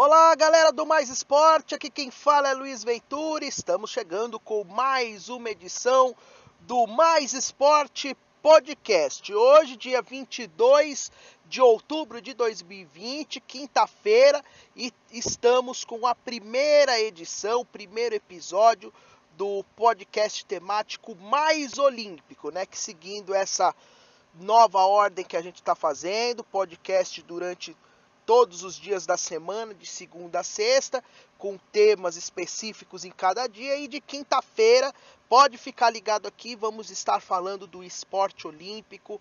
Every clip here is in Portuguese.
Olá, galera do Mais Esporte, aqui quem fala é Luiz Ventura. Estamos chegando com mais uma edição do Mais Esporte Podcast. Hoje, dia 22 de outubro de 2020, quinta-feira, e estamos com a primeira edição, primeiro episódio do podcast temático mais olímpico, né? Que seguindo essa nova ordem que a gente está fazendo, podcast durante todos os dias da semana, de segunda a sexta, com temas específicos em cada dia. E de quinta-feira, pode ficar ligado aqui, vamos estar falando do esporte olímpico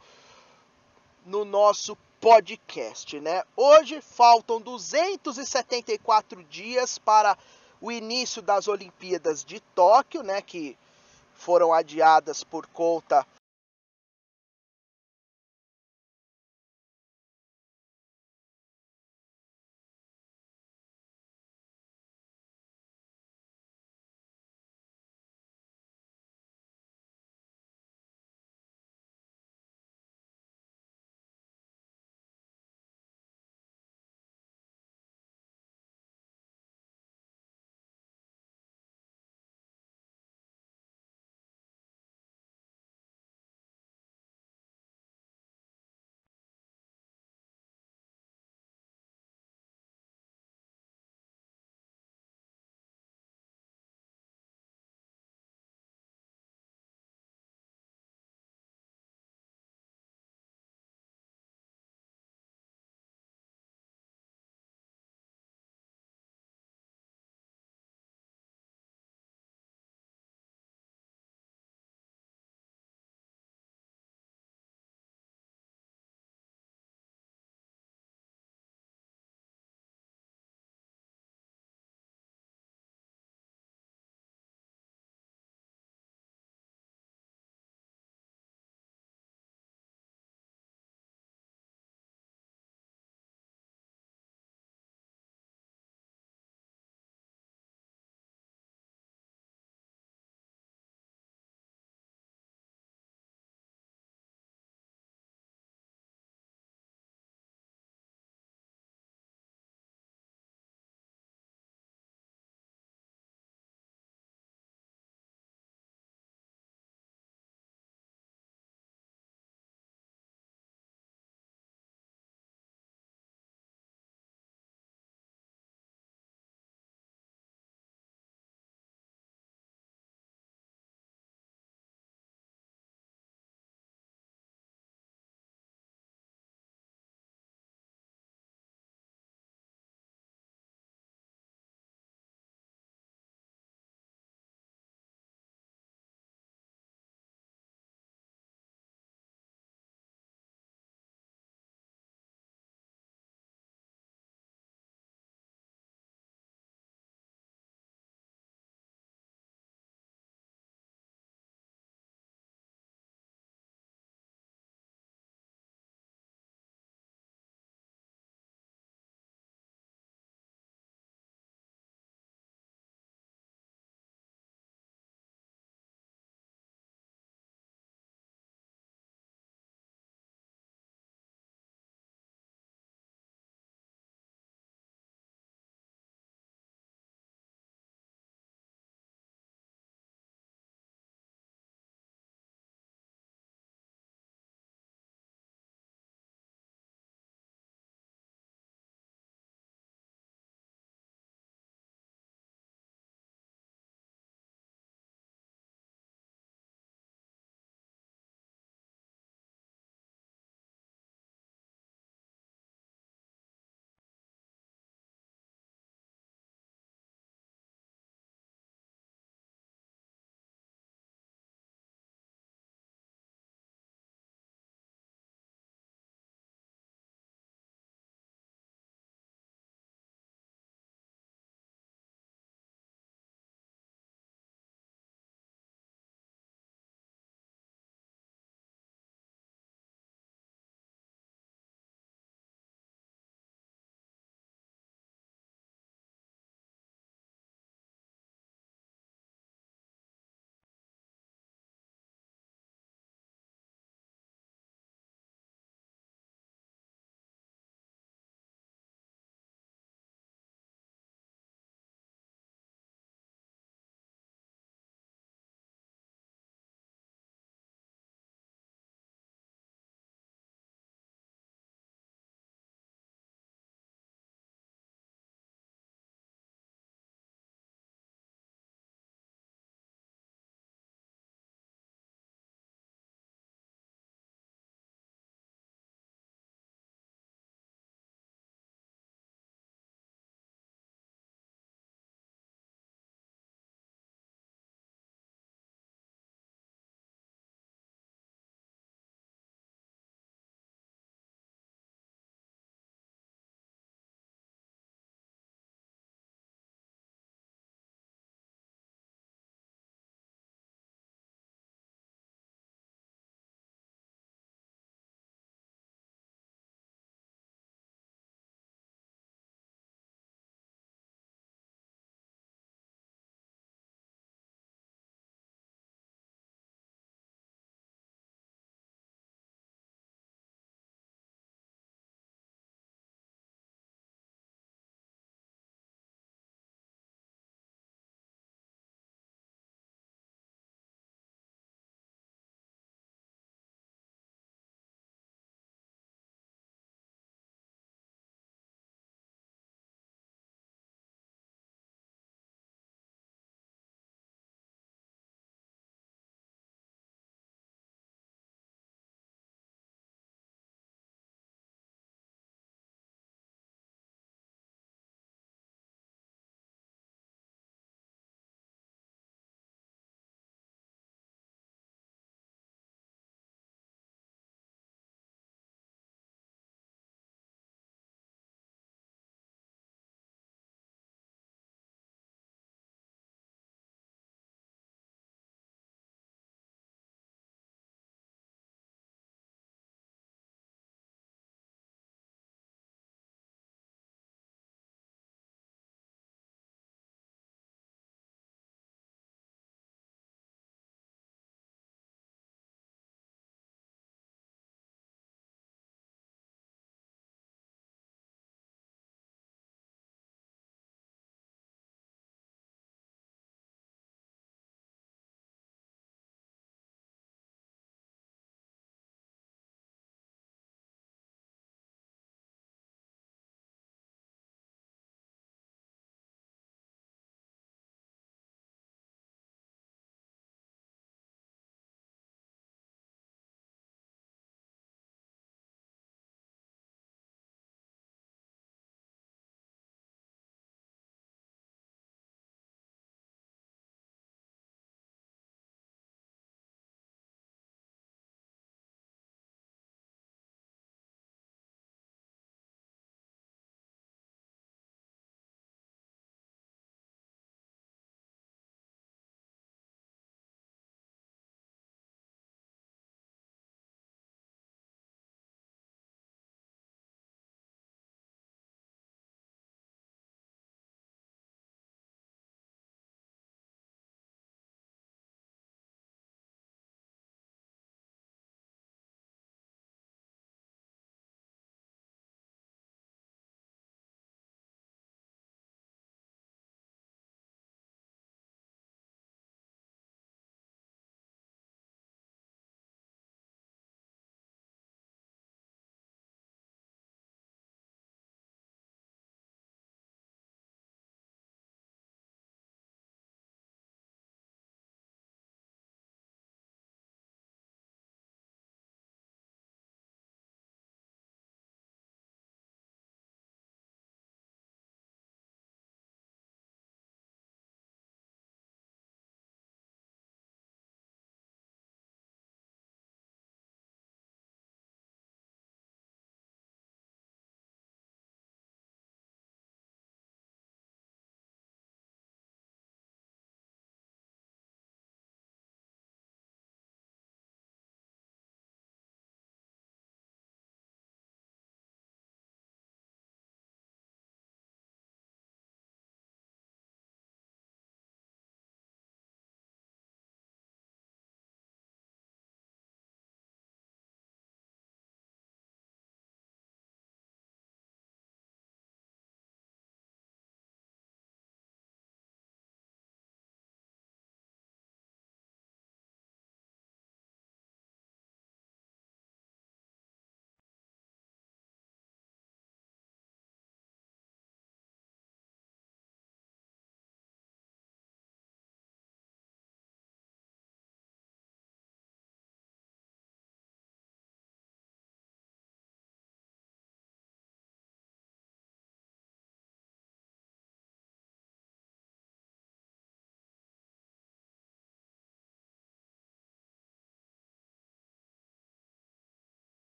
no nosso podcast, né? Hoje faltam 274 dias para o início das Olimpíadas de Tóquio, né, que foram adiadas por conta